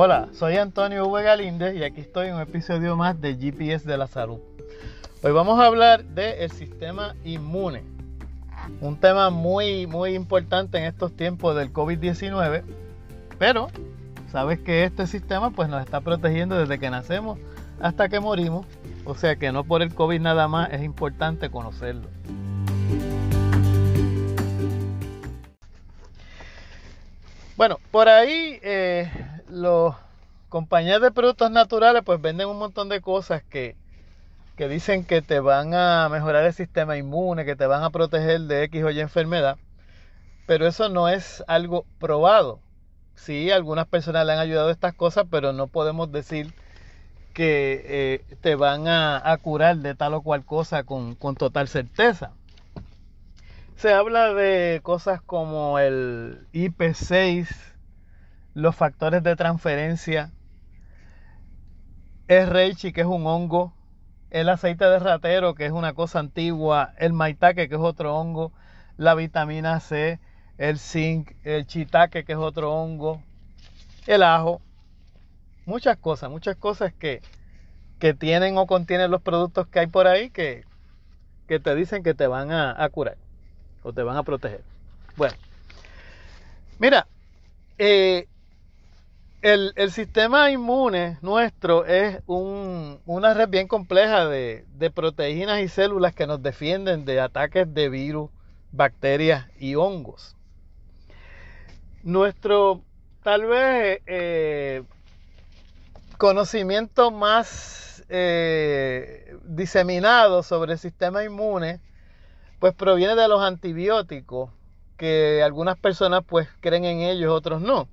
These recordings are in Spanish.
Hola, soy Antonio V. Galíndez y aquí estoy en un episodio más de GPS de la Salud. Hoy vamos a hablar del sistema inmune, un tema muy, muy importante en estos tiempos del COVID-19, pero sabes que este sistema pues nos está protegiendo desde que nacemos hasta que morimos, o sea que no por el COVID nada más es importante conocerlo. Bueno, por ahí eh, los compañías de productos naturales pues venden un montón de cosas que, que dicen que te van a mejorar el sistema inmune, que te van a proteger de X o Y enfermedad, pero eso no es algo probado. Sí, algunas personas le han ayudado a estas cosas, pero no podemos decir que eh, te van a, curar de tal o cual cosa con, con total certeza. Se habla de cosas como el IP6, los factores de transferencia, el reichi, que es un hongo, el aceite de ratero, que es una cosa antigua, el maitake, que es otro hongo, la vitamina C, el zinc, el chitaque, que es otro hongo, el ajo, muchas cosas, muchas cosas que, que tienen o contienen los productos que hay por ahí que, que te dicen que te van a, a, curar o te van a proteger. Bueno, mira, eh, el, sistema inmune nuestro es una red bien compleja de, proteínas y células que nos defienden de ataques de virus, bacterias y hongos. Nuestro, tal vez, eh, conocimiento más eh, diseminado sobre el sistema inmune, pues proviene de los antibióticos, que algunas personas pues creen en ellos, otros no.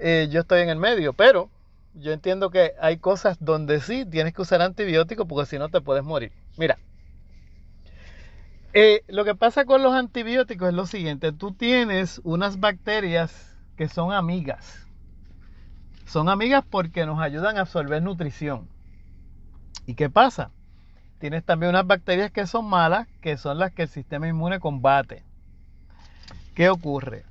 Eh, yo estoy en el medio, pero yo entiendo que hay cosas donde sí tienes que usar antibióticos porque si no te puedes morir. Mira, eh, lo que pasa con los antibióticos es lo siguiente, tú tienes unas bacterias que son amigas. Son amigas porque nos ayudan a absorber nutrición. ¿Y qué pasa? Tienes también unas bacterias que son malas, que son las que el sistema inmune combate. ¿Qué ocurre?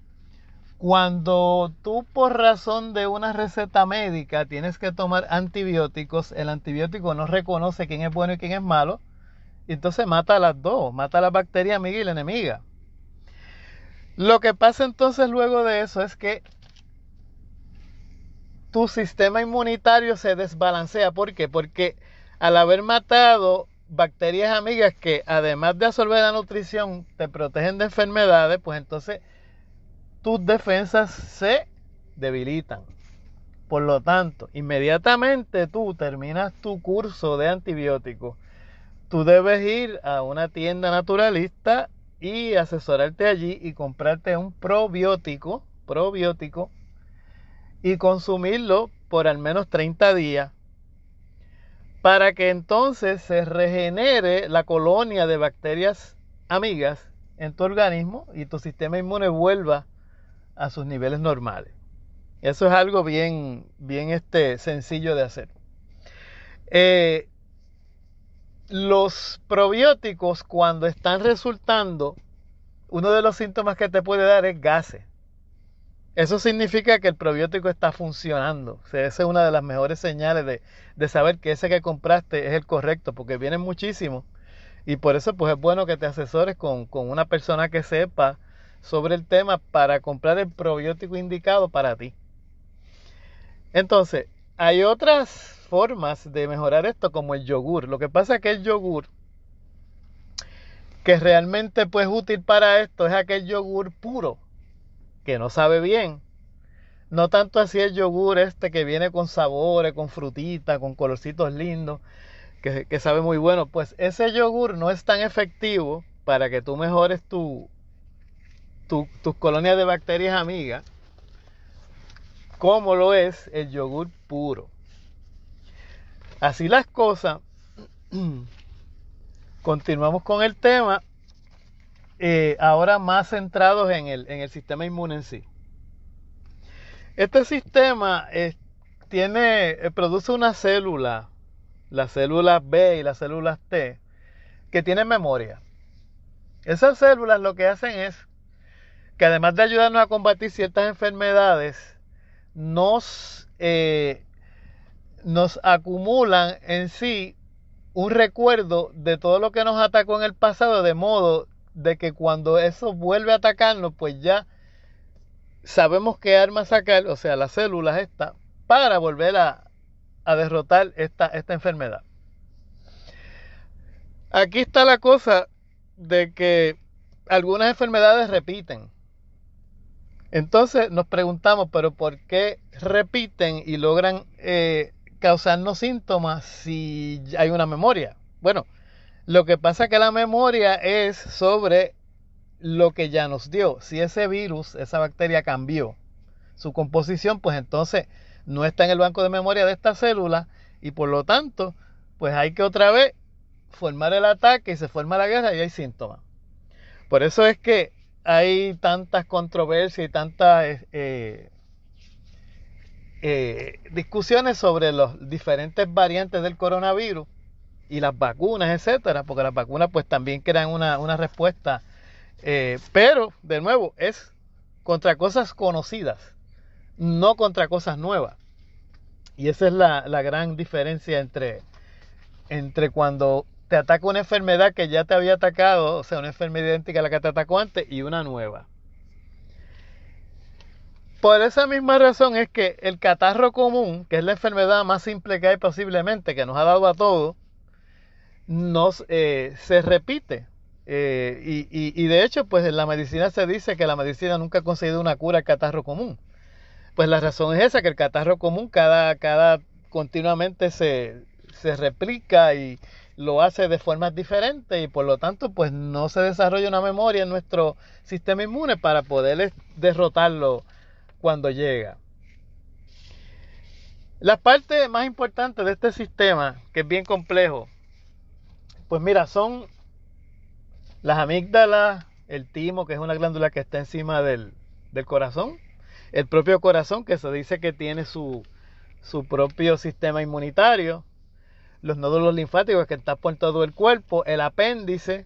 Cuando tú por razón de una receta médica tienes que tomar antibióticos, el antibiótico no reconoce quién es bueno y quién es malo, y entonces mata a las dos, mata a la bacteria amiga y la enemiga. Lo que pasa entonces luego de eso es que tu sistema inmunitario se desbalancea. ¿Por qué? Porque al haber matado bacterias amigas que además de absorber la nutrición te protegen de enfermedades, pues entonces tus defensas se debilitan. Por lo tanto, inmediatamente tú terminas tu curso de antibióticos, tú debes ir a una tienda naturalista y asesorarte allí y comprarte un probiótico, probiótico y consumirlo por al menos 30 días para que entonces se regenere la colonia de bacterias amigas en tu organismo y tu sistema inmune vuelva a sus niveles normales. Eso es algo bien, bien este, sencillo de hacer. Eh, los probióticos cuando están resultando, uno de los síntomas que te puede dar es gases. Eso significa que el probiótico está funcionando. esa es una de las mejores señales de, de, saber que ese que compraste es el correcto, porque vienen muchísimos. Y por eso pues es bueno que te asesores con, con una persona que sepa sobre el tema para comprar el probiótico indicado para ti. Entonces, hay otras formas de mejorar esto como el yogur. Lo que pasa es que el yogur que realmente pues útil para esto es aquel yogur puro que no sabe bien. No tanto así el yogur este que viene con sabores, con frutita, con colorcitos lindos, que, que sabe muy bueno. Pues ese yogur no es tan efectivo para que tú mejores tu, tus colonias de bacterias amigas, como lo es el yogur puro. Así las cosas, continuamos con el tema, eh, ahora más centrados en el, sistema inmune en sí. Este sistema tiene, eh, produce una célula, las células B y las células T, que tienen memoria. Esas células lo que hacen es que además de ayudarnos a combatir ciertas enfermedades, nos, eh, nos acumulan en sí un recuerdo de todo lo que nos atacó en el pasado, de modo de que cuando eso vuelve a atacarnos, pues ya sabemos qué arma sacar, o sea, las células estas, para volver a, a derrotar esta, esta enfermedad. Aquí está la cosa de que algunas enfermedades repiten. Entonces nos preguntamos, pero ¿por qué repiten y logran eh, causarnos síntomas si hay una memoria? Bueno, lo que pasa es que la memoria es sobre lo que ya nos dio. Si ese virus, esa bacteria cambió su composición, pues entonces no está en el banco de memoria de esta célula y por lo tanto, pues hay que otra vez formar el ataque y se forma la guerra y hay síntomas. Por eso es que hay tantas controversias y tantas eh, eh, discusiones sobre los diferentes variantes del coronavirus y las vacunas, etcétera, porque las vacunas pues también crean una, respuesta, eh, pero de nuevo es contra cosas conocidas, no contra cosas nuevas. Y esa es la, la gran diferencia entre, entre cuando te ataca una enfermedad que ya te había atacado, o sea, una enfermedad idéntica a la que te atacó antes y una nueva. Por esa misma razón es que el catarro común, que es la enfermedad más simple que hay posiblemente, que nos ha dado a todos, nos, eh, se repite. Eh, y, y, de hecho, pues en la medicina se dice que la medicina nunca ha conseguido una cura al catarro común. Pues la razón es esa, que el catarro común cada, cada continuamente se, se replica y, lo hace de formas diferentes y por lo tanto pues no se desarrolla una memoria en nuestro sistema inmune para poder derrotarlo cuando llega. La parte más importante de este sistema, que es bien complejo, pues mira, son las amígdalas, el timo, que es una glándula que está encima del, del corazón, el propio corazón, que se dice que tiene su, su propio sistema inmunitario, los nódulos linfáticos que están por todo el cuerpo, el apéndice,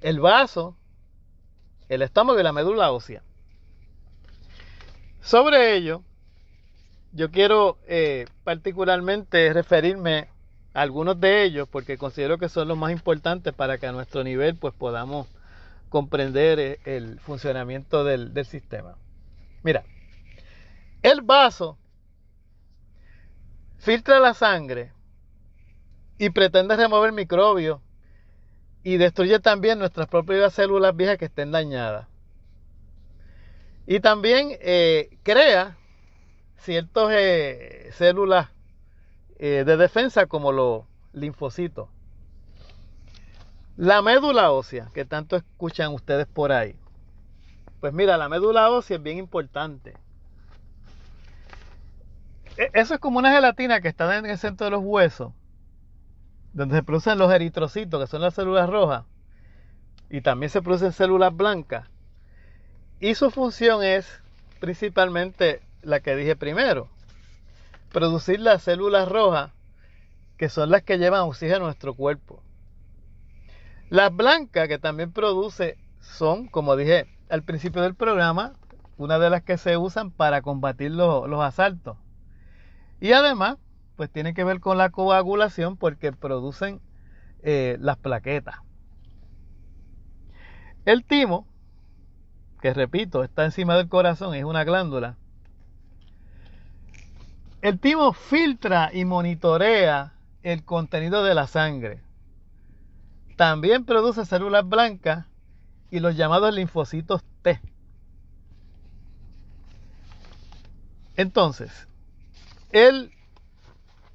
el vaso, el estómago y la médula ósea. Sobre ello, yo quiero eh, particularmente referirme a algunos de ellos porque considero que son los más importantes para que a nuestro nivel pues podamos comprender eh, el funcionamiento del, del sistema. Mira, el vaso filtra la sangre y pretende remover microbios y destruye también nuestras propias células viejas que estén dañadas. Y también eh, crea ciertas eh, células eh, de defensa como los linfocitos. La médula ósea, que tanto escuchan ustedes por ahí. Pues mira, la médula ósea es bien importante. E, eso es como una gelatina que está en el centro de los huesos donde se producen los eritrocitos, que son las células rojas, y también se producen células blancas. Y su función es principalmente la que dije primero, producir las células rojas, que son las que llevan oxígeno a nuestro cuerpo. Las blancas que también produce son, como dije al principio del programa, una de las que se usan para combatir los, los asaltos. Y además pues tiene que ver con la coagulación porque producen eh, las plaquetas. El timo, que repito, está encima del corazón, es una glándula. El timo filtra y monitorea el contenido de la sangre. También produce células blancas y los llamados linfocitos T. Entonces, el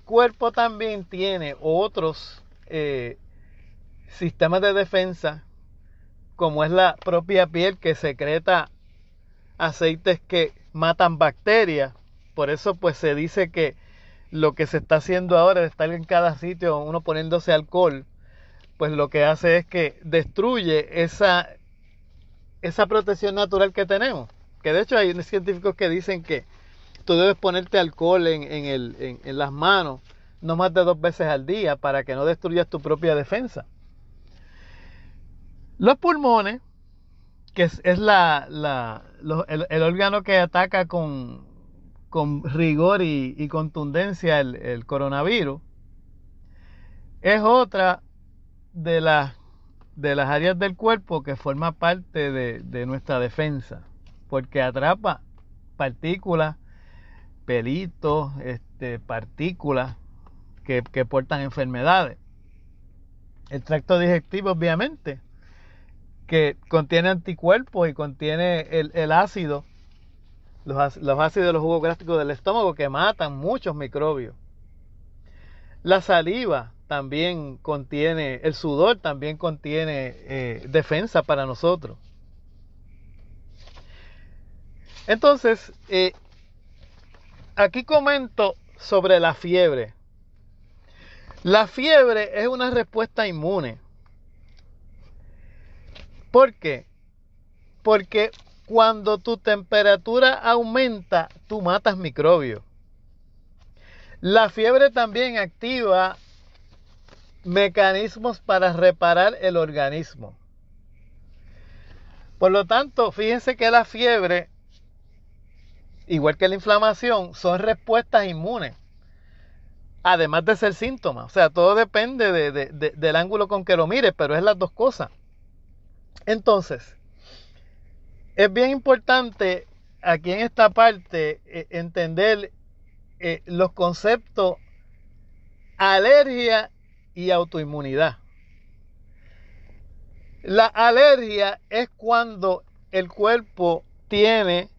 cuerpo también tiene otros eh, sistemas de defensa, como es la propia piel que secreta aceites que matan bacterias. Por eso pues se dice que lo que se está haciendo ahora de estar en cada sitio uno poniéndose alcohol, pues lo que hace es que destruye esa, esa protección natural que tenemos. Que de hecho hay científicos que dicen que tú debes ponerte alcohol en, el, en, las manos no más de dos veces al día para que no destruyas tu propia defensa. Los pulmones, que es, la, el, órgano que ataca con, con rigor y, contundencia el, coronavirus, es otra de las, de las áreas del cuerpo que forma parte de, nuestra defensa, porque atrapa partículas, pelitos, este, partículas que, portan enfermedades. El tracto digestivo, obviamente, que contiene anticuerpos y contiene el, ácido, los, los, ácidos de los jugos gástricos del estómago que matan muchos microbios. La saliva también contiene, el sudor también contiene eh, defensa para nosotros. Entonces, eh, aquí comento sobre la fiebre. La fiebre es una respuesta inmune. ¿Por qué? Porque cuando tu temperatura aumenta, tú matas microbios. La fiebre también activa mecanismos para reparar el organismo. Por lo tanto, fíjense que la fiebre, igual que la inflamación, son respuestas inmunes además de ser síntoma. O sea, todo depende del ángulo con que lo mire, pero es las dos cosas. Entonces, es bien importante aquí en esta parte eh, entender eh, los conceptos alergia y autoinmunidad. La alergia es cuando el cuerpo tiene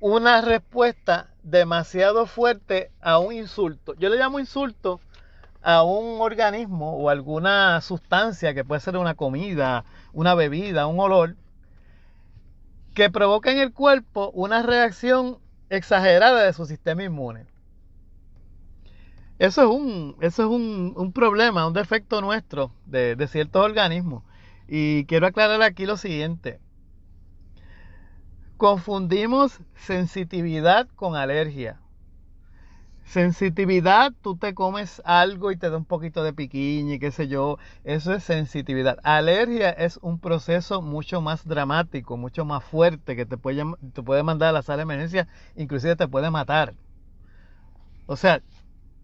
una respuesta demasiado fuerte a un insulto. Yo le llamo insulto a un organismo o alguna sustancia que puede ser una comida, una bebida, un olor, que provoca en el cuerpo una reacción exagerada de su sistema inmune. Eso es un, eso es un, problema, un defecto nuestro de, de ciertos organismos. Y quiero aclarar aquí lo siguiente. Confundimos sensitividad con alergia. Sensitividad, tú te comes algo y te da un poquito de piquiña y qué sé yo, eso es sensitividad. Alergia es un proceso mucho más dramático, mucho más fuerte, que te puede, te puede mandar a la sala de emergencia, inclusive te puede matar. O sea,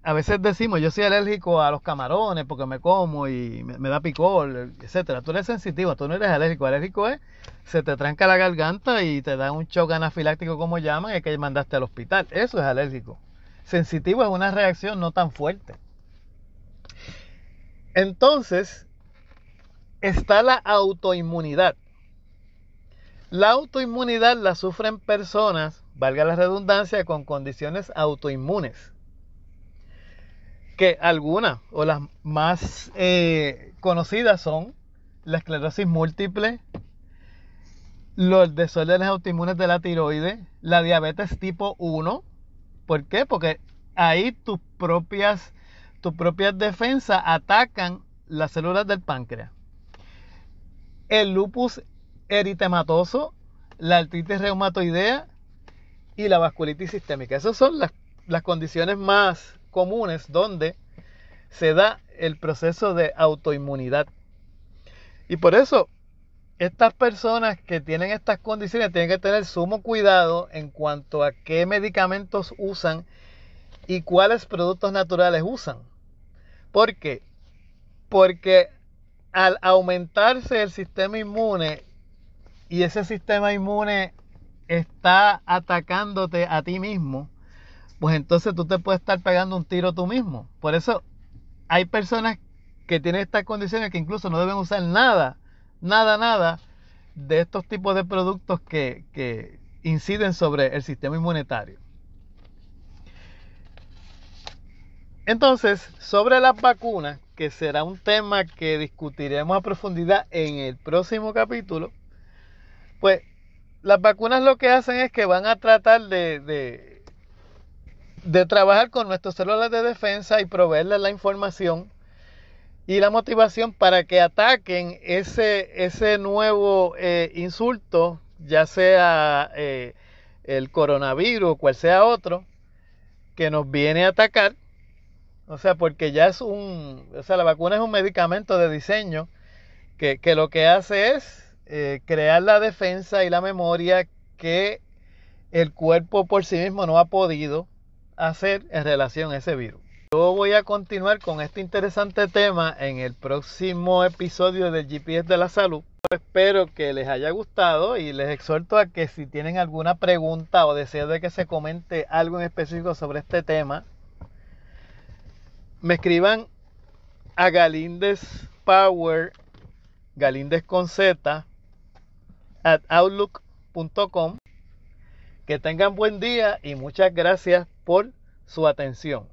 a veces decimos, yo soy alérgico a los camarones porque me como y me, da picor, etcétera. Tú eres sensitivo, tú no eres alérgico. Alérgico es, se te tranca la garganta y te da un shock anafiláctico como llaman y que mandaste al hospital. Eso es alérgico. Sensitivo es una reacción no tan fuerte. Entonces, está la autoinmunidad. La autoinmunidad la sufren personas, valga la redundancia, con condiciones autoinmunes que algunas o las más eh, conocidas son la esclerosis múltiple, los desórdenes autoinmunes de la tiroides, la diabetes tipo 1. ¿Por qué? Porque ahí tus propias, tus propias defensas atacan las células del páncreas. El lupus eritematoso, la artritis reumatoidea y la vasculitis sistémica. Esas son las, las condiciones más comunes donde se da el proceso de autoinmunidad. Y por eso estas personas que tienen estas condiciones tienen que tener sumo cuidado en cuanto a qué medicamentos usan y cuáles productos naturales usan. ¿Por qué? Porque al aumentarse el sistema inmune y ese sistema inmune está atacándote a ti mismo, pues entonces tú te puedes estar pegando un tiro tú mismo. Por eso hay personas que tienen estas condiciones que incluso no deben usar nada, nada, nada de estos tipos de productos que, que inciden sobre el sistema inmunitario. Entonces, sobre las vacunas, que será un tema que discutiremos a profundidad en el próximo capítulo, pues las vacunas lo que hacen es que van a tratar de, de trabajar con nuestros células de defensa y proveerles la información y la motivación para que ataquen ese, ese nuevo eh, insulto, ya sea eh, el coronavirus o cual sea otro, que nos viene a atacar. O sea, porque ya es un, o sea, la vacuna es un medicamento de diseño que, lo que hace es eh, crear la defensa y la memoria que el cuerpo por sí mismo no ha podido hacer en relación a ese virus. Yo voy a continuar con este interesante tema en el próximo episodio del GPS de la salud. Espero que les haya gustado y les exhorto a que si tienen alguna pregunta o deseo de que se comente algo en específico sobre este tema, me escriban a Galíndez Power, Z, at outlook.com. Que tengan buen día y muchas gracias por su atención.